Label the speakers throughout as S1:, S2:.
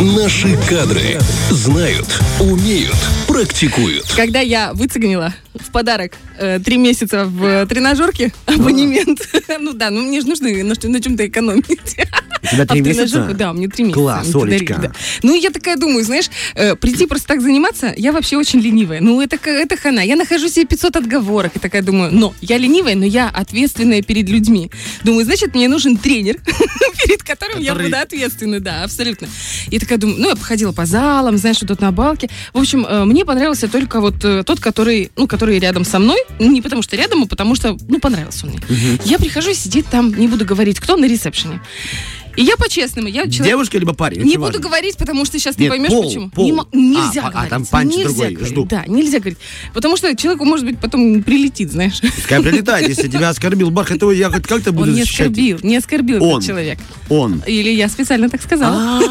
S1: Наши кадры знают, умеют, практикуют.
S2: Когда я выцегнила в подарок э, три месяца в тренажерке абонемент, ну да, ну мне же нужно на, чем-то экономить.
S3: У тебя
S2: А
S3: три
S2: в
S3: месяца?
S2: да, мне три месяца.
S3: Класс, Олечка.
S2: Ну, я такая думаю, знаешь, э, прийти просто так заниматься, я вообще очень ленивая. Ну, это, это хана. Я нахожу себе 500 отговорок и такая думаю, но я ленивая, но я ответственная перед людьми. Думаю, значит, мне нужен тренер, перед которым я буду ответственна, да, абсолютно. И такая думаю, ну, я походила по залам, знаешь, что тут на балке. В общем, э, мне понравился только вот э, тот, который, ну, который рядом со мной. Не потому что рядом, а потому что, ну, понравился он мне. Я прихожу, сидит там, не буду говорить, кто на ресепшене. И я по-честному, я человек...
S3: Девушка либо парень?
S2: Не буду
S3: важно.
S2: говорить, потому что сейчас не
S3: Нет,
S2: поймешь
S3: пол,
S2: почему.
S3: пол.
S2: Не мо- нельзя
S3: А, а,
S2: говорить.
S3: там панч
S2: нельзя
S3: другой,
S2: говорить.
S3: жду.
S2: Да, нельзя говорить. Потому что человеку, может быть, потом прилетит, знаешь.
S3: Пускай прилетает, если тебя оскорбил Бархат, то я хоть как-то буду
S2: Он не
S3: защищать.
S2: оскорбил, не оскорбил
S3: Он.
S2: этот человек.
S3: Он.
S2: Или я специально так сказала.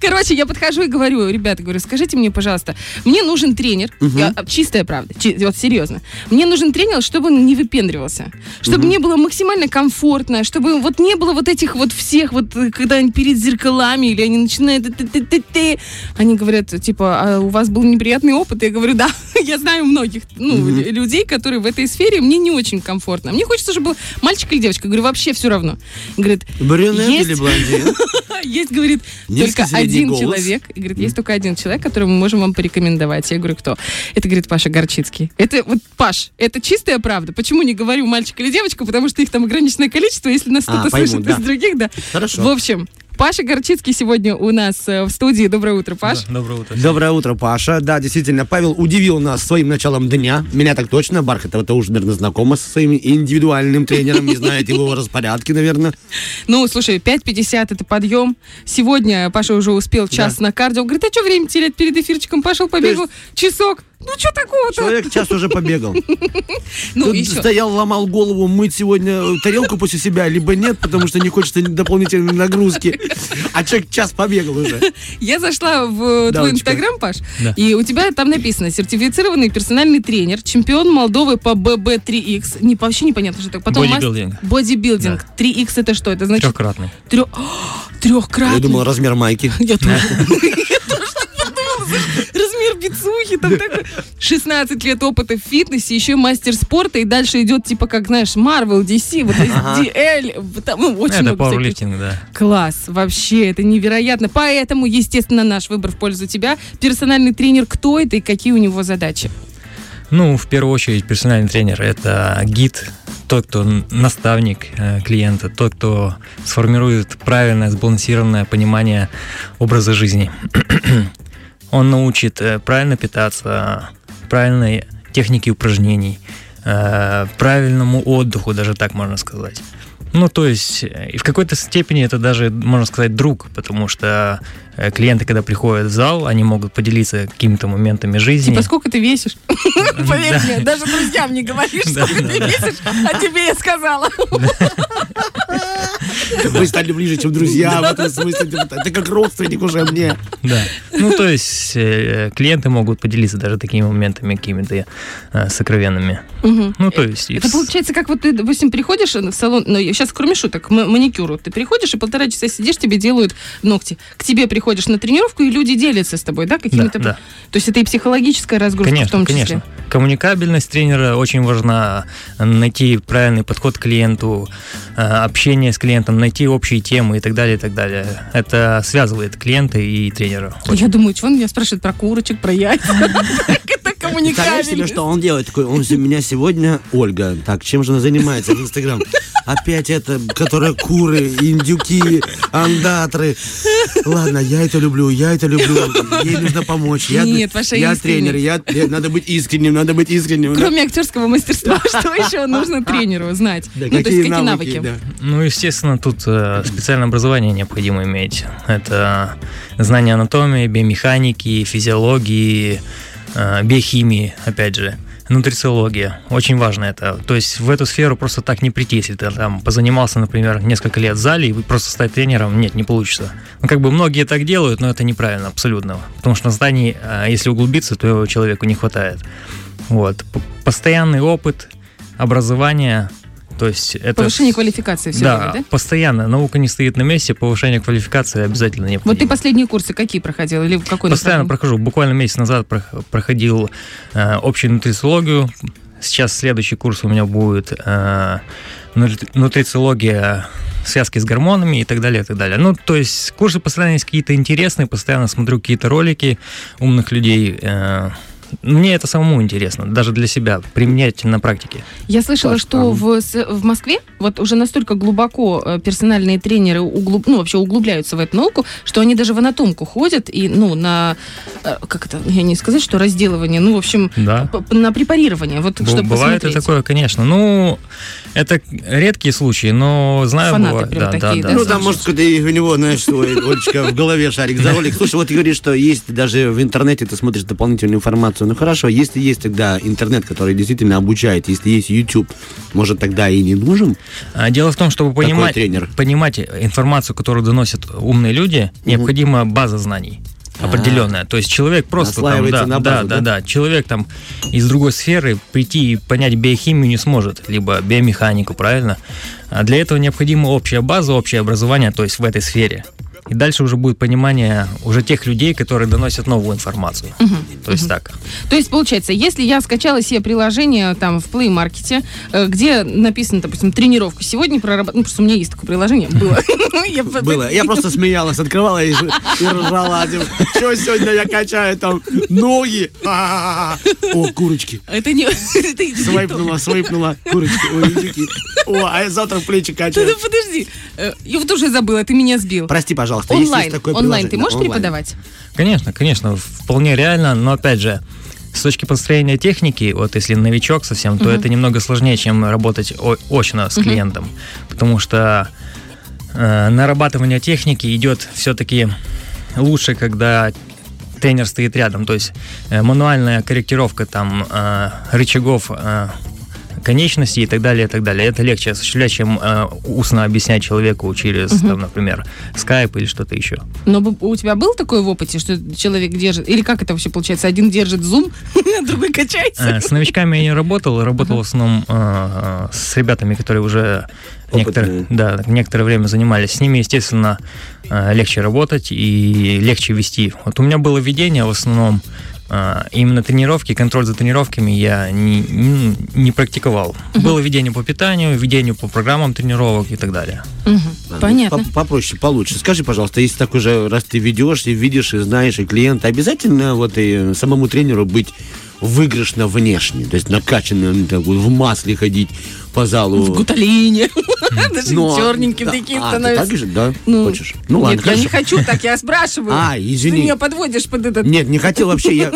S2: Короче, я подхожу и говорю, ребята, говорю, скажите мне, пожалуйста, мне нужен тренер, Я- а, чистая правда, чи- вот серьезно, мне нужен тренер, чтобы он не выпендривался, чтобы мне было максимально комфортно, чтобы вот не было вот этих вот всех, вот э, когда они перед зеркалами, или они начинают, ты-ты-ты-ты. они говорят, типа, а у вас был неприятный опыт? Я говорю, да, я знаю многих, ну, лю- людей, которые в этой сфере, мне не очень комфортно. Мне хочется, чтобы был мальчик или девочка. Я говорю, вообще все равно. Говорит,
S3: Брюнет
S2: Есть.
S3: или блондин?
S2: есть, говорит,
S3: Низкий
S2: только один
S3: голос.
S2: человек. И говорит, есть только один человек, которого мы можем вам порекомендовать. Я говорю, кто? Это, говорит, Паша Горчицкий. Это вот, Паш, это чистая правда. Почему не говорю мальчик или девочка? Потому что их там ограниченное количество. Если нас
S3: А,
S2: кто-то слышит
S3: да.
S2: из других, да.
S3: Хорошо.
S2: В общем, Паша Горчицкий сегодня у нас э, в студии. Доброе утро, Паш.
S4: Да, Доброе утро.
S3: Доброе утро, Паша. Да, действительно, Павел удивил нас своим началом дня. Меня так точно. Бархат, это уже, наверное, знакома со своим индивидуальным тренером, не знает его распорядки, наверное.
S2: Ну, слушай, 5.50 это подъем. Сегодня Паша уже успел час на кардио. Говорит, а что время терять перед эфирчиком? Пошел, побегал. Часок. Ну, что такого-то?
S3: Человек час уже побегал.
S2: Ну,
S3: Тут
S2: еще.
S3: стоял, ломал голову, мыть сегодня э, тарелку после себя, либо нет, потому что не хочется дополнительной нагрузки. А человек час побегал уже.
S2: Я зашла в э,
S3: Да,
S2: твой инстаграм, Паш,
S4: Да.
S2: и у тебя там написано сертифицированный персональный тренер, чемпион Молдовы по ББ3Х. Не, вообще непонятно, что такое. Потом
S4: Бодибилдинг.
S2: мас- Бодибилдинг. 3Х это что? Это значит
S4: Трехкратный.
S2: трё- трехкратный.
S3: Я думал, размер майки.
S2: Я тоже. Я тоже подумала. Бицухи там такой. 16 лет опыта в фитнесе, еще мастер спорта, и дальше идет типа как, знаешь, Marvel, DC, вот DL, там, ну, очень
S4: Это
S2: много всяких
S4: да.
S2: Класс, вообще, это невероятно. Поэтому, естественно, наш выбор в пользу тебя. Персональный тренер, кто это и какие у него задачи?
S4: Ну, в первую очередь, персональный тренер – это гид, тот, кто наставник э, клиента, тот, кто сформирует правильное, сбалансированное понимание образа жизни. Он научит э, правильно питаться, правильной технике упражнений, э, правильному отдыху, даже так можно сказать. Ну, то есть, э, и в какой-то степени это даже, можно сказать, друг, потому что э, клиенты, когда приходят в зал, они могут поделиться какими-то моментами жизни.
S2: Типа, сколько ты весишь? Поверь мне, даже друзьям не говоришь, сколько ты весишь, а тебе я сказала.
S3: Вы стали ближе, чем друзья в этом смысле. Ты как родственник уже мне.
S4: Да. Ну, то есть э, клиенты могут поделиться даже такими моментами какими-то сокровенными. Ну, то есть...
S2: Это получается, как вот ты, допустим, приходишь в салон, ну, сейчас кроме шуток, маникюру, ты приходишь и полтора часа сидишь, тебе делают ногти. К тебе приходишь на тренировку, и люди делятся с тобой, да, какими-то...
S4: Да, да.
S2: То есть это и психологическая разгрузка в
S4: Конечно,
S2: том числе.
S4: конечно. Коммуникабельность тренера очень важна. Найти правильный подход к клиенту, э, общение с клиентом, найти общие темы и так далее, и так далее. Это связывает клиента и тренера.
S2: Я думаю, что он меня спрашивает про курочек, про яйца. Это
S3: Представляешь себе, что он делает? Такой, он у меня сегодня Ольга. Так, чем же она занимается в Инстаграм? Опять это, которая куры, индюки, андатры. Ладно, я это люблю, я это люблю. Ей нужно помочь. Я,
S2: Нет, Паша
S3: я тренер, я, я- надо быть искренним, надо быть искренним.
S2: Кроме актерского мастерства, что еще нужно тренеру знать?
S3: Да,
S2: Ну, то есть какие навыки?
S3: да.
S4: Ну, естественно, тут э, специальное образование необходимо иметь. Это знание анатомии, биомеханики, физиологии, биохимии, опять же. Нутрициология. Очень важно это. То есть в эту сферу просто так не прийти, если ты там позанимался, например, несколько лет в зале, и просто стать тренером, нет, не получится. Ну, как бы многие так делают, но это неправильно абсолютно. Потому что знаний, э, если углубиться, то человеку не хватает. Вот. Постоянный опыт, образование, То есть это...
S2: Повышение квалификации все
S4: да,
S2: время, да?
S4: постоянно. Наука не стоит на месте, повышение квалификации обязательно необходимо.
S2: Вот ты последние курсы какие проходил? Или какой
S4: Постоянно прохожу. Буквально месяц назад прох- проходил э, общую нутрициологию. Сейчас следующий курс у меня будет э, нутри- нутрициология связки с гормонами и так далее, и так далее. Ну, то есть курсы постоянно есть какие-то интересные, постоянно смотрю какие-то ролики умных людей. э, мне это самому интересно, даже для себя, применять на практике.
S2: Я слышала, что в, в Москве вот уже настолько глубоко э, персональные тренеры углуб, ну, вообще углубляются в эту науку, что они даже в анатомку ходят и, ну, на, э, как это, я не сказать, что разделывание, ну, в общем,
S4: Да.
S2: на препарирование, вот чтобы
S4: Бывает и
S2: посмотреть.
S4: такое, конечно. Ну, это редкие случаи, но знаю,
S2: Фанаты
S4: бывает.
S2: прям
S4: да,
S2: такие,
S4: да,
S2: да,
S4: да.
S3: Ну, там, может, когда у него, знаешь, свой, Олечка, в голове шарик за ролик. Слушай, вот говоришь, что есть даже в интернете, ты смотришь дополнительную информацию. Ну, хорошо, если есть тогда интернет, который действительно обучает, если есть YouTube, может, тогда и не нужен?
S4: А, Дело в том, чтобы понимать,
S3: тренер.
S4: понимать информацию, которую доносят умные люди, необходима база знаний определенная. То есть человек просто там, да,
S3: на базу,
S4: да?
S3: да,
S4: да, человек там из другой сферы прийти и понять биохимию не сможет, либо биомеханику, правильно? А для этого необходима общая база, общее образование, то есть в этой сфере. И дальше уже будет понимание уже тех людей, которые доносят новую информацию. То есть так.
S2: То есть, получается, если я скачала себе приложение там в Play Market, э, где написано, допустим, тренировка сегодня прорабатывать, ну, просто у меня есть такое приложение, было. По-
S3: Было. Я просто смеялась, открывала и, ржала. Что сегодня я качаю там ноги? А-а-а. О, курочки.
S2: Это не...
S3: Свайпнула, свайпнула, курочки. Ой, индюки. О, а я завтра плечи качаю.
S2: ну, подожди. Э, Я вот уже забыла, ты меня сбил.
S3: Прости, пожалуйста, есть
S2: Онлайн,
S3: есть такое
S2: онлайн ты можешь
S3: Онлайн.
S2: преподавать?
S4: Конечно, конечно, вполне реально, но опять же, с точки построения техники, вот если новичок совсем, то это немного сложнее, чем работать о- очно с клиентом, потому что э, нарабатывание техники идет все-таки лучше, когда тренер стоит рядом, то есть э, мануальная корректировка там э, рычагов э, конечностей и так далее, и так далее. Это легче осуществлять, чем э, устно объяснять человеку через, там, например, скайп или что-то еще.
S2: Но у тебя был такой в опыте, что человек держит... Или как это вообще получается? Один держит зум, а другой качается?
S4: Э, С новичками я не работал, работал в основном э, с ребятами, которые уже некоторое, да, некоторое время занимались. С ними, естественно, э, легче работать и легче вести. Вот у меня было ведение в основном именно тренировки, контроль за тренировками я не, не, не практиковал. Было ведение по питанию, ведению по программам тренировок и так далее.
S3: Ладно,
S2: Понятно.
S3: по- Попроще, получше. Скажи, пожалуйста, если так уже, раз ты ведешь, и видишь, и знаешь, и клиента, обязательно вот и самому тренеру быть выигрышно внешне, то есть накачанным, так вот, в масле ходить по залу.
S2: В гуталине. Даже
S3: Но-
S2: черненьким
S3: да,
S2: таким
S3: а, ты
S2: становится.
S3: так же, да?
S2: Ну,
S3: Хочешь? Ну ладно,
S2: Нет, я не хочу так, я спрашиваю.
S3: А,
S2: Ты
S3: извини.
S2: меня подводишь под этот...
S3: Нет, не хотел вообще. Я...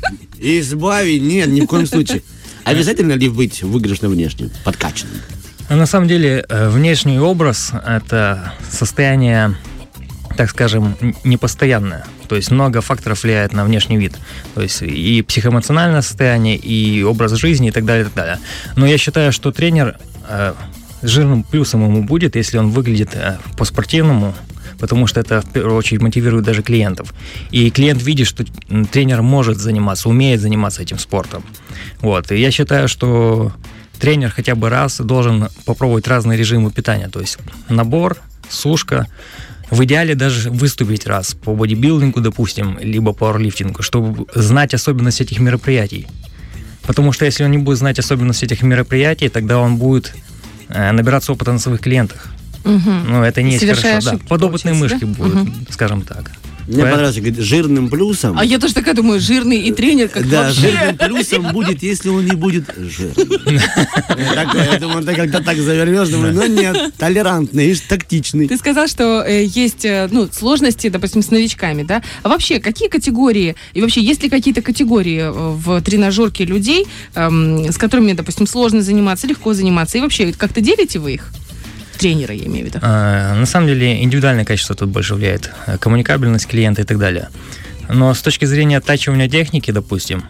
S3: Избави, нет, ни в коем случае. Обязательно ли быть выигрышно внешним, подкачанным?
S4: А На самом деле, э, внешний образ – это состояние, так скажем, непостоянное. То есть много факторов влияет на внешний вид. То есть и психоэмоциональное состояние, и образ жизни, и так далее, и так далее. Но я считаю, что тренер э, жирным плюсом ему будет, если он выглядит э, по-спортивному, потому что это в первую очередь мотивирует даже клиентов. И клиент видит, что тренер может заниматься, умеет заниматься этим спортом. Вот. И я считаю, что тренер хотя бы раз должен попробовать разные режимы питания. То есть набор, сушка, в идеале даже выступить раз по бодибилдингу, допустим, либо по пауэрлифтингу, чтобы знать особенности этих мероприятий. Потому что если он не будет знать особенности этих мероприятий, тогда он будет э, набираться опыта на своих клиентах.
S2: Мгм.
S4: Ну, это не есть хорошо. Да, подопытные мышки
S2: да?
S4: будут,
S2: Мгм.
S4: скажем так.
S3: Мне
S4: Поэтому-
S3: понравилось, говорит, жирным плюсом.
S2: А я тоже такая думаю, жирный и тренер, как
S3: Да,
S2: вообще.
S3: жирным плюсом будет, если он не будет жирным. Я думаю, ты когда так завернешь, думаю, ну нет, толерантный, и тактичный.
S2: Ты сказал, что э, есть э, ну, сложности, допустим, с новичками, да? А вообще, какие категории, и вообще, есть ли какие-то категории э, в тренажерке людей, эм, с которыми, допустим, сложно заниматься, легко заниматься? И вообще, как-то делите вы их? Тренера, я имею в виду.
S4: А, На самом деле индивидуальное качество тут больше влияет. Коммуникабельность клиента и так далее. Но с точки зрения оттачивания техники, допустим,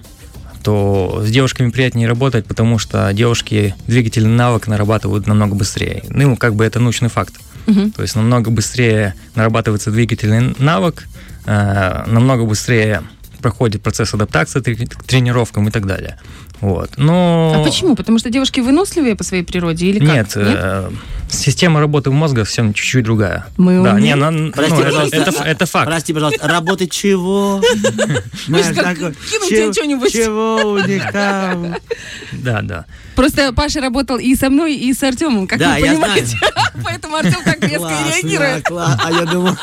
S4: то с девушками приятнее работать, потому что девушки двигательный навык нарабатывают намного быстрее. Ну, как бы это научный факт.
S2: Мгм.
S4: То есть намного быстрее нарабатывается двигательный навык, э, намного быстрее проходит процесс адаптации к тренировкам и так далее. Вот. Но...
S2: А почему? Потому что девушки выносливые по своей природе или как?
S4: Нет, э, система работы мозга совсем чуть-чуть другая.
S2: Мы
S4: да, не, она- ну,
S3: Прости,
S4: это,
S3: пожалуйста.
S4: это, это факт.
S3: Прости, пожалуйста, работать чего?
S2: Тебе что-нибудь.
S3: Чего у них там?
S4: Да, да.
S2: Просто Паша работал и со мной, и с Артемом, как вы понимаете. Поэтому Артем так резко реагирует.
S3: А я думал,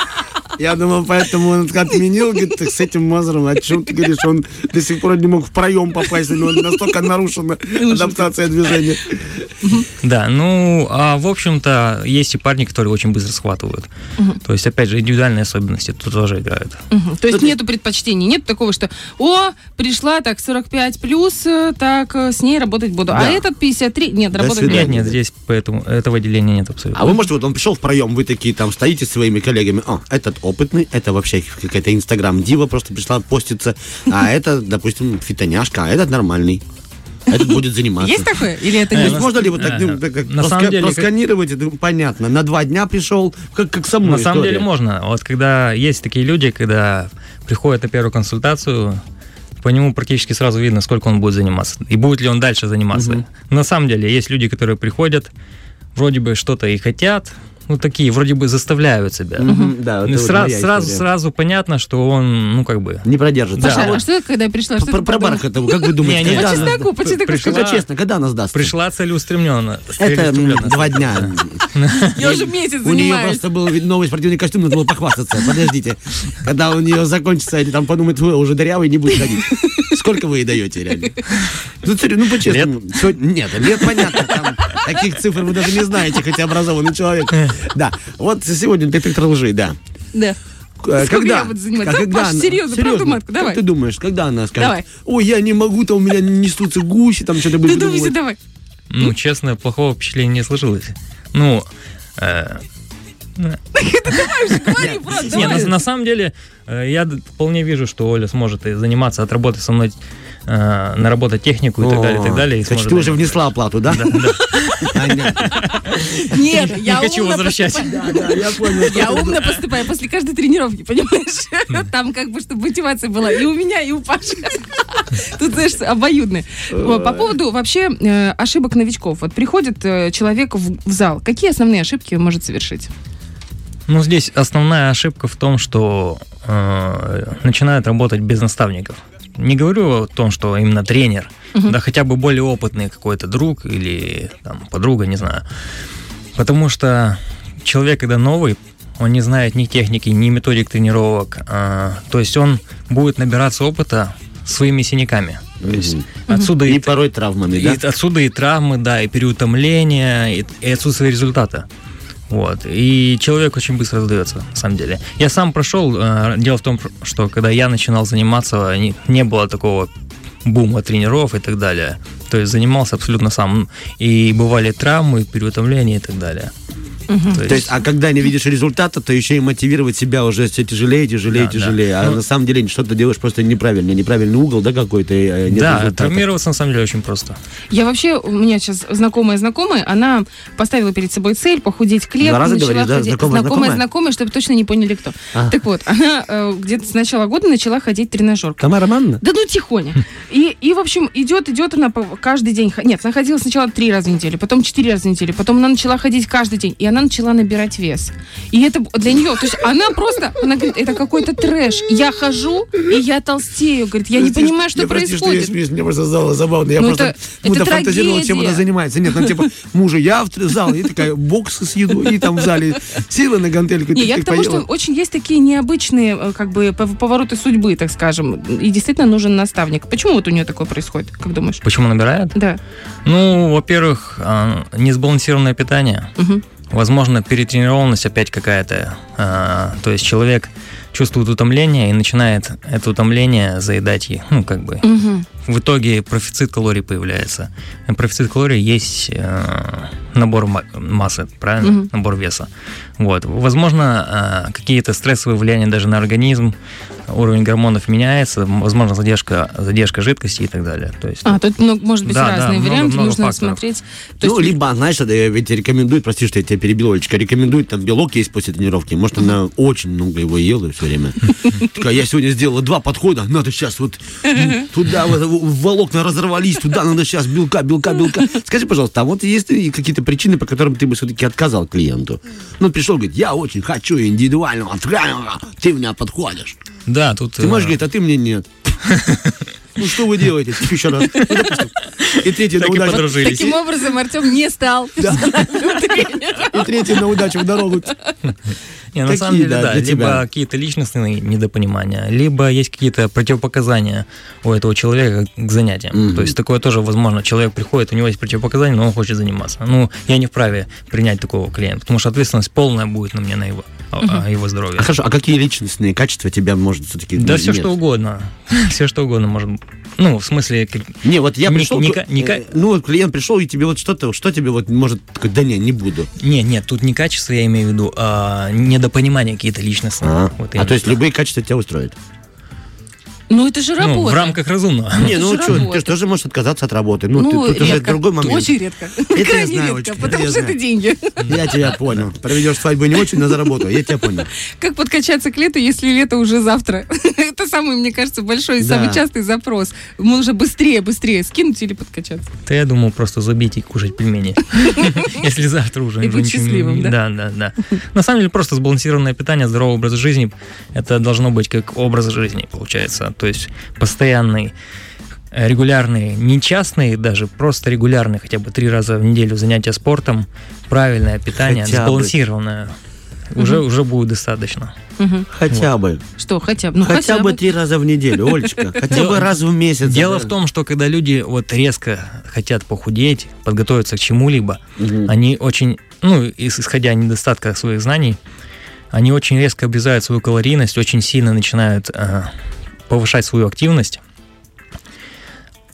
S3: я думал, поэтому он отменил, говорит, с этим Мазером, о чем ты говоришь, он до сих пор не мог в проем попасть, у него настолько нарушена адаптация движения.
S4: Да, ну, а в общем-то, есть и парни, которые очень быстро схватывают. То есть, опять же, индивидуальные особенности тут тоже играют.
S2: То есть нету предпочтений, нет такого, что о, пришла так 45 плюс, э, так э, с ней работать буду. А этот 53, нет, работать.
S4: Нет,
S2: не
S4: нет, здесь поэтому этого деления нет абсолютно.
S3: А вы, может, вот он пришел в проем, вы такие там стоите со своими коллегами, о, этот опытный, это вообще какая-то инстаграм-дива просто пришла поститься, а это, допустим, фитоняшка, а этот нормальный. Этот будет заниматься.
S2: Есть такое? Или это
S4: Э,
S2: не
S3: можно ли вот так, ну, как
S4: На самом деле, как-
S3: просканировать, это понятно, на два дня пришел, как, как со мной
S4: На самом
S3: история.
S4: деле можно. Вот когда есть такие люди, когда приходят на первую консультацию, по нему практически сразу видно, сколько он будет заниматься. И будет ли он дальше заниматься. На самом деле есть люди, которые приходят, вроде бы что-то и хотят, ну такие, вроде бы заставляют себя.
S3: Мгм, да, вот
S4: сра-
S3: моя
S4: сразу, сразу понятно, что он, ну как бы...
S3: Не продержится.
S2: Паша,
S3: А
S2: а
S3: вот
S2: что когда я пришла? Что
S3: про? Бархатову, как вы думаете,
S4: Не, не.
S2: По чесноку, по чесноку
S4: Пришла-
S3: честно, когда она сдаст?
S4: Пришла целеустремленно.
S3: Это два дня.
S2: Я уже месяц
S3: У нее
S2: занимаюсь.
S3: просто был новый спортивный костюм, надо было похвастаться. Подождите. Когда у нее закончится, или там подумает, вы уже дырявый, не будет ходить. Сколько вы ей даете, реально? Ну, ну по-честному. Нет, лет понятно, там таких цифр вы даже не знаете, хотя образованный человек. Да, вот сегодня детектор лжи, да.
S2: Да.
S3: Э,
S2: Сколько
S3: когда,
S2: я буду заниматься? Да,
S3: когда
S2: Паш,
S3: она-
S2: серьезно, матку,
S3: как
S2: давай.
S3: ты думаешь, когда она скажет,
S2: Давай.
S3: ой, я не могу, там у меня несутся гуси, там что-то
S2: Ты
S3: будет
S2: думайся,
S3: выдумывать».
S2: давай.
S4: Ну, честно, плохого впечатления не сложилось. Ну, э,
S2: просто,
S4: Не, на, самом деле, э, я вполне вижу, что Оля сможет и заниматься, отработать со мной, э, наработать технику и так далее, и так далее. и
S3: Значит, ты уже внесла оплату, да?
S4: Да.
S2: Нет, я
S4: Не хочу возвращать.
S3: я
S2: умно поступаю после каждой тренировки, понимаешь? Там как бы, чтобы мотивация была и у меня, и у Паши. Тут, знаешь, обоюдно. Вот, По поводу вообще э, ошибок новичков. Вот приходит э, человек в в зал. Какие основные ошибки он может совершить?
S4: Ну, здесь основная ошибка в том, что э, начинают работать без наставников. Не говорю о том, что именно тренер,
S2: Мгм.
S4: да хотя бы более опытный какой-то друг или там, подруга, не знаю. Потому что человек, когда новый, он не знает ни техники, ни методик тренировок. а, то есть он будет набираться опыта своими синяками. То есть
S3: Мгм.
S4: отсюда
S3: И
S4: и,
S3: порой травмами,
S4: и
S3: да?
S4: отсюда и травмы, да, и переутомление, и, и отсутствие результата. Вот. И человек очень быстро сдается, на самом деле. Я сам прошел. э, Дело в том, что когда я начинал заниматься, не, было такого бума тренеров и так далее. То есть занимался абсолютно сам. И бывали травмы, переутомления и так далее.
S3: То есть, а когда не видишь результата, то еще и мотивировать себя уже все тяжелее, тяжелее,
S4: Да, да.
S3: тяжелее. А
S4: Ну-
S3: на самом деле что-то делаешь просто неправильно. Неправильный угол, да, какой-то, э, нет
S4: да,
S3: результата.
S4: травмироваться на самом деле очень просто.
S2: Я вообще, у меня сейчас знакомая знакомая, она поставила перед собой цель похудеть к лету.
S3: Два раза
S2: начала
S3: говоришь, да?
S2: ходить-
S3: Знакомая,
S2: знакомая,
S3: знакомая?
S2: чтобы точно не поняли кто.
S3: А.
S2: Так вот, она э, где-то с начала года начала ходить в тренажер.
S3: Тамара Романовна?
S2: Да ну тихоня. И, и в общем, идет, идет она каждый день. Нет, она ходила сначала три раза в неделю, потом четыре раза в неделю, потом она начала ходить каждый день, и она начала набирать вес. И это для нее, то есть она просто, она говорит, это какой-то трэш. Я хожу, и я толстею. Говорит, я не понимаю, что происходит.
S3: мне просто стало забавно. Я
S2: Ну,
S3: просто
S2: это
S3: фантазировал, чем она занимается. Нет, ну типа мужа я в зал, и такая боксы с едой, и там в зале силы на гантельку.
S2: Не, я к тому, что очень есть такие необычные, э, как бы, пов- повороты судьбы, так скажем. И действительно нужен наставник. Почему вот у нее такое происходит, как думаешь?
S4: Почему набирает?
S2: Да.
S4: Ну, во-первых, а, несбалансированное питание.
S2: Мгм.
S4: Возможно, перетренированность опять какая-то. А, то есть человек чувствует утомление и начинает это утомление заедать, и, ну, как бы.
S2: Мгм.
S4: В итоге профицит калорий появляется. А Профицит калорий есть э, набор ма- массы, правильно?
S2: Мгм.
S4: Набор веса. Вот. Возможно, э, какие-то стрессовые влияния даже на организм, уровень гормонов меняется, возможно, задержка, задержка жидкости и так далее. То есть,
S2: А, тут ну, может быть
S4: Да, да,
S2: разные
S4: много-
S2: варианты,
S4: много
S2: нужно
S4: факторов.
S2: смотреть. То
S3: ну,
S2: есть-
S3: либо, знаешь, это ведь рекомендуют, прости, что я тебя перебил, Олечка, рекомендует, там белок есть после тренировки. Может, она очень много его ела все время. Такая, я сегодня сделала два подхода, надо сейчас вот туда, волокна разорвались, туда надо сейчас белка, белка, белка. Скажи, пожалуйста, а вот есть ли какие-то причины, по которым ты бы все-таки отказал клиенту? Ну, пришел, говорит, я очень хочу индивидуального тренера, ты меня подходишь.
S4: да, тут...
S3: Ты можешь
S4: э,
S3: говорить, а ты мне нет. Ну, что вы делаете? Еще раз. Ну. И третий на
S4: Так
S3: удачу.
S4: подружились.
S2: Таким образом, Артем не стал персональным тренером.
S3: И третий на удачу в дорогу.
S4: Не, на
S3: Какие,
S4: самом деле,
S3: да,
S4: да,
S3: для
S4: либо
S3: тебя?
S4: какие-то личностные недопонимания, либо есть какие-то противопоказания у этого человека к занятиям.
S3: Мгм.
S4: То есть такое тоже возможно. Человек приходит, у него есть противопоказания, но он хочет заниматься. Ну, я не вправе принять такого клиента, потому что ответственность полная будет на мне на его, о его здоровье.
S3: А хорошо, а какие личностные качества тебя может все-таки...
S4: Да все что угодно. Все что угодно может. Ну, в смысле, как-
S3: Не, вот я пришел,
S4: ника-
S3: к-
S4: ника-
S3: э, ну вот клиент пришел, и тебе вот что-то, что тебе вот может, такой, да не, не буду.
S4: не, нет, тут не качество, я имею в виду, а недопонимание какие-то личностные.
S3: А,
S4: Вот
S3: а то есть любые качества тебя устроят?
S2: Ну, это же
S4: Ну,
S2: работа.
S4: в рамках разумного.
S3: Не, ну что, ты же тоже можешь отказаться от работы. Ну,
S2: Ну,
S3: ты- тут уже
S2: редко.
S3: другой момент.
S2: Очень редко.
S3: я
S2: Крайне
S3: знаю,
S2: редко,
S3: это
S2: потому
S3: я
S2: что это деньги.
S3: Я тебя понял. Проведешь свадьбу не очень, но заработаю. Я тебя понял.
S2: Как подкачаться к лету, если лето уже завтра? Это самый, мне кажется, большой и
S3: Да.
S2: самый частый запрос. Можно быстрее, быстрее скинуть или подкачаться.
S4: Да я думал просто забить и кушать пельмени. Если завтра уже
S2: И
S4: уже
S2: быть счастливым, да?
S4: Да, да, да. На самом деле просто сбалансированное питание, здоровый образ жизни, это должно быть как образ жизни, получается. То есть постоянный э, регулярные, не частные даже, просто регулярные, хотя бы три раза в неделю занятия спортом, правильное питание,
S3: Хотя бы.
S4: сбалансированное, уже, уже будет достаточно.
S2: Мгм.
S3: Хотя бы.
S2: Что, хотя бы? Ну,
S3: хотя, бы три раза в неделю, Олечка. Хотя бы раз в месяц.
S4: Дело в том, что когда люди вот резко хотят похудеть, подготовиться к чему-либо, они очень, ну, ис- исходя недостатка своих знаний, они очень резко обрезают свою калорийность, очень сильно начинают э, повышать свою активность,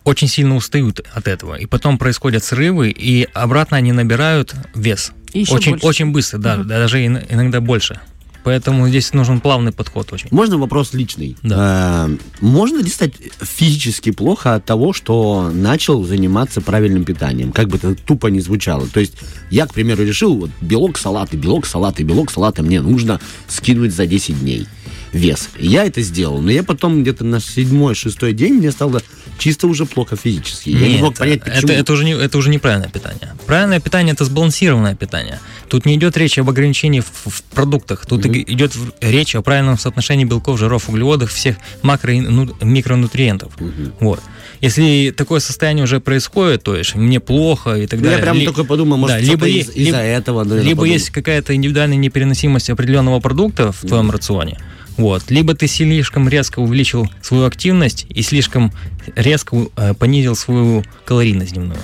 S4: очень сильно устают от этого. И потом происходят срывы, и обратно они набирают вес.
S2: И еще
S4: очень,
S2: больше.
S4: очень быстро, да,
S2: Мгм.
S4: даже ин- иногда больше. Поэтому здесь нужен плавный подход очень.
S3: Можно вопрос личный?
S4: Да.
S3: Э, Можно ли стать физически плохо от того, что начал заниматься правильным питанием? Как бы это тупо не звучало. То есть я, к примеру, решил, вот белок салаты, белок салаты, белок салата мне нужно скинуть за 10 дней вес. И Я это сделал, но я потом где-то на седьмой, шестой день мне стало чисто уже плохо физически. Я не
S4: Нет,
S3: мог понять,
S4: это,
S3: почему.
S4: это, уже не, это уже неправильное питание. Правильное питание это сбалансированное питание. Тут не идет речь об ограничении в, в продуктах. Тут и- идет речь о правильном соотношении белков, жиров, углеводов, всех макро и ну, микронутриентов.
S3: Мгм.
S4: Вот. Если такое состояние уже происходит, то есть мне плохо и так
S3: Ну,
S4: далее.
S3: я прям
S4: ли-
S3: такой подумал, может,
S4: да, либо
S3: из- из-за
S4: либо-
S3: этого. наверное,
S4: либо
S3: подумал.
S4: есть какая-то индивидуальная непереносимость определенного продукта в твоем рационе, вот, либо ты слишком резко увеличил свою активность и слишком резко э, понизил свою калорийность дневную.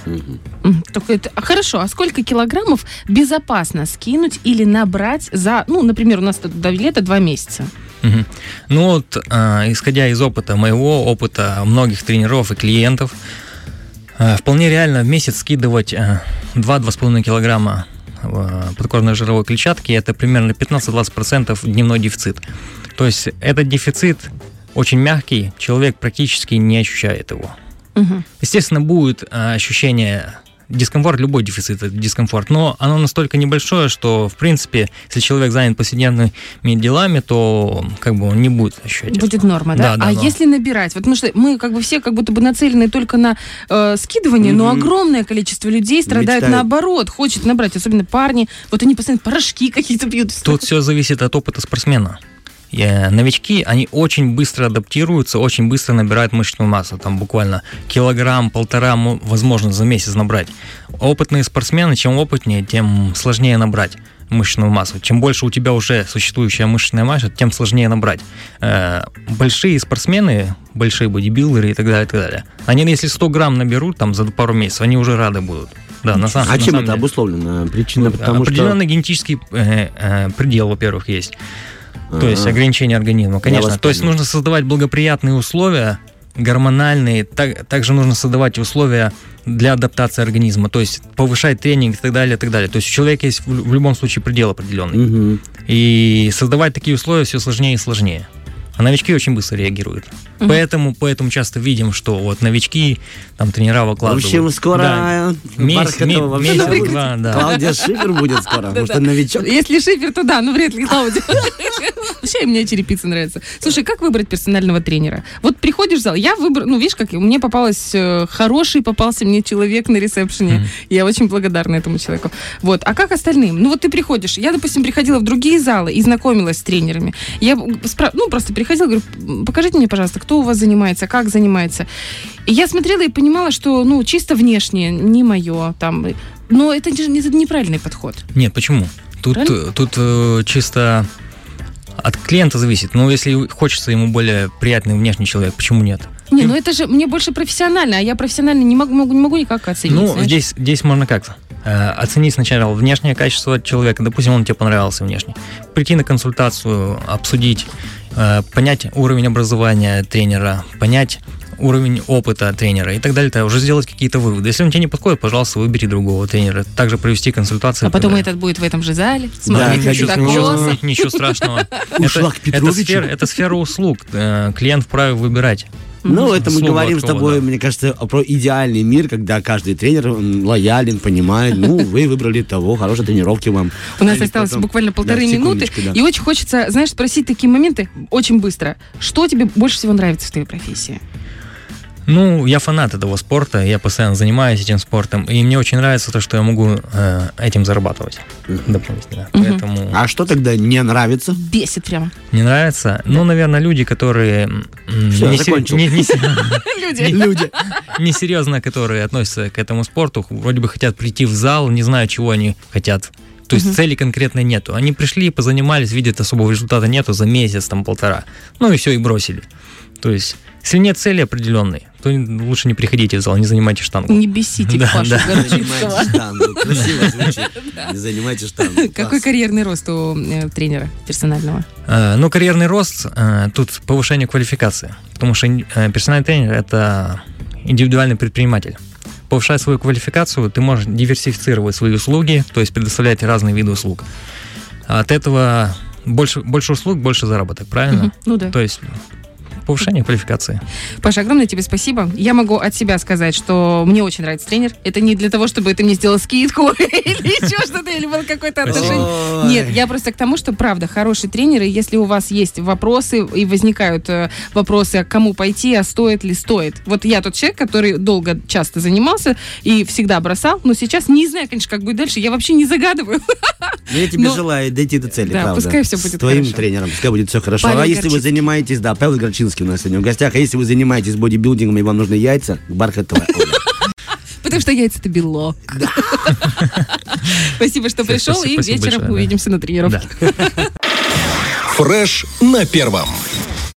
S2: Только это... а Хорошо, а сколько килограммов безопасно скинуть или набрать за, ну, например, у нас тут до лета два месяца?
S4: Ну вот, а, исходя из опыта моего, опыта многих тренеров и клиентов, а, вполне реально в месяц скидывать а, 2-2,5 килограмма подкожной жировой клетчатки, это примерно 15-20% дневной дефицит. То есть этот дефицит очень мягкий, человек практически не ощущает его.
S2: Мгм.
S4: Естественно, будет а, ощущение дискомфорт, любой дефицит это дискомфорт, но оно настолько небольшое, что, в принципе, если человек занят повседневными делами, то как бы он не будет ощущать. этого.
S2: Будет норма, да?
S4: Да, да,
S2: а
S4: да.
S2: если набирать? Вот потому что мы как бы все как будто бы нацелены только на э, скидывание, но
S3: Мгм.
S2: огромное количество людей страдают
S3: Мечтают.
S2: наоборот, хочет набрать, особенно парни. Вот они постоянно порошки какие-то пьют.
S4: Тут все зависит от опыта спортсмена. Э, Новички, они очень быстро адаптируются, очень быстро набирают мышечную массу. Там буквально килограмм, полтора, мо- возможно, за месяц набрать. Опытные спортсмены, чем опытнее, тем сложнее набрать мышечную массу. Чем больше у тебя уже существующая мышечная масса, тем сложнее набрать. Э, Большие спортсмены, большие бодибилдеры и так далее, и так далее, они если 100 грамм наберут там за пару месяцев, они уже рады будут. Да, на самом,
S3: А
S4: на
S3: чем
S4: самом
S3: это
S4: деле.
S3: обусловлено? Причина, потому что...
S4: Определенный генетический э, э, предел, во-первых, есть. То есть ограничение организма, конечно. То есть нужно создавать благоприятные условия гормональные. Так, также нужно создавать условия для адаптации организма, то есть повышать тренинг и так далее, и так далее. То есть у человека есть в, в любом случае предел определенный.
S3: Мгм.
S4: И создавать такие условия все сложнее и сложнее. А новички очень быстро реагируют.
S2: Мгм.
S4: Поэтому, поэтому часто видим, что вот новички, там тренера
S3: В
S4: выкладывают.
S3: общем, скоро
S4: Да. Месяц,
S3: Бархатова
S4: ме-
S3: вообще
S4: месяц,
S3: будет.
S4: два, да.
S3: Клаудия Шифер будет скоро, потому что новичок.
S2: Если шифер, то да, но вряд ли Клаудия. Вообще мне черепица нравится. Слушай, как выбрать персонального тренера? Вот приходишь в зал, я выбрал, ну, видишь, как мне попалось э, хороший, попался мне человек на ресепшене. Я очень благодарна этому человеку. Вот. А как остальным? Ну, вот ты приходишь. Я, допустим, приходила в другие залы и знакомилась с тренерами. Я, ну, просто приходила, говорю, покажите мне, пожалуйста, кто у вас занимается, как занимается. И я смотрела и понимала, что, ну, чисто внешне, не мое, там. Но это, не- это неправильный подход.
S4: Нет, почему? Тут,
S2: Правильно?
S4: тут э, чисто от клиента зависит. Но если хочется ему более приятный внешний человек, почему нет?
S2: Не, ну это же мне больше профессионально, а я профессионально не могу, могу, не могу никак оценить.
S4: ну,
S2: знаешь.
S4: здесь, здесь можно как-то э, оценить сначала внешнее качество человека. Допустим, он тебе понравился внешне. Прийти на консультацию, обсудить, э, понять уровень образования тренера, понять уровень опыта тренера и так далее, то уже сделать какие-то выводы. Если он тебе не подходит, пожалуйста, выбери другого тренера. Также провести консультацию.
S2: А потом этот будет в этом же зале,
S3: Да, сказать,
S2: Цитокоса.
S4: Ничего, ничего страшного. Сфера, это сфера услуг. Э, Клиент вправе выбирать.
S3: Ну, это мы
S4: Слово
S3: говорим с тобой,
S4: да.
S3: мне кажется, про идеальный мир, когда каждый тренер лоялен, понимает. Ну, вы выбрали того, хорошей тренировки вам.
S2: У нас осталось
S3: потом-
S2: буквально полторы
S3: Да,
S2: минуты.
S3: да.
S2: И очень хочется, знаешь, спросить такие моменты очень быстро. Что тебе больше всего нравится в твоей профессии?
S4: Ну, я фанат этого спорта, я постоянно занимаюсь этим спортом, и мне очень нравится то, что я могу э, этим зарабатывать дополнительно.
S2: Мгм.
S4: Поэтому
S3: А что тогда не нравится?
S2: Бесит прямо.
S4: не нравится. Ну, наверное, люди, которые м,
S3: Всё,
S4: не се-
S3: закончил.
S4: не-
S2: Люди.
S3: Люди.
S4: несерьезно, которые относятся к этому спорту, вроде бы хотят прийти в зал, не знаю, чего они хотят. То есть
S2: Мгм.
S4: цели конкретной нету. Они пришли, позанимались, видят, особого результата нету за месяц, там, полтора. Ну и все, и бросили. То есть, если нет цели определенной, то лучше не приходите в зал, не занимайте штангу.
S2: Не бесите
S4: Да,
S2: Пашу
S4: да.
S3: Штангу. Красиво звучит. Не занимайте штангу.
S2: Какой карьерный рост у э, тренера персонального?
S4: Э, Ну, карьерный рост, э, тут повышение квалификации. Потому что персональный тренер – это индивидуальный предприниматель. Повышая свою квалификацию, ты можешь диверсифицировать свои услуги, то есть предоставлять разные виды услуг. От этого больше, больше услуг, больше заработок, правильно?
S2: Мгм. Ну да.
S4: То есть повышение квалификации.
S2: Паша, огромное тебе спасибо. Я могу от себя сказать, что мне очень нравится тренер. Это не для того, чтобы ты мне сделал скидку или еще что-то, или было какое-то
S4: Спасибо.
S2: отношение. Нет, я просто к тому, что правда, хороший тренер, и если у вас есть вопросы и возникают э, вопросы, а к кому пойти, а стоит ли стоит. Вот я тот человек, который долго, часто занимался и всегда бросал, но сейчас не знаю, конечно, как будет дальше, я вообще не загадываю.
S3: Ну, я тебе
S2: Но-
S3: желаю дойти до цели,
S2: Да,
S3: правда.
S2: пускай всё
S3: С
S2: будет
S3: твоим
S2: хорошо.
S3: тренером, пускай будет все хорошо.
S2: Павел
S3: а если вы занимаетесь, да, Павел Горчинский у нас сегодня в гостях, а если вы занимаетесь бодибилдингом и вам нужны яйца, Бархатова Оля.
S2: Потому что яйца это белок. Спасибо, что пришел, и вечером увидимся на тренировке.
S1: Фреш на первом.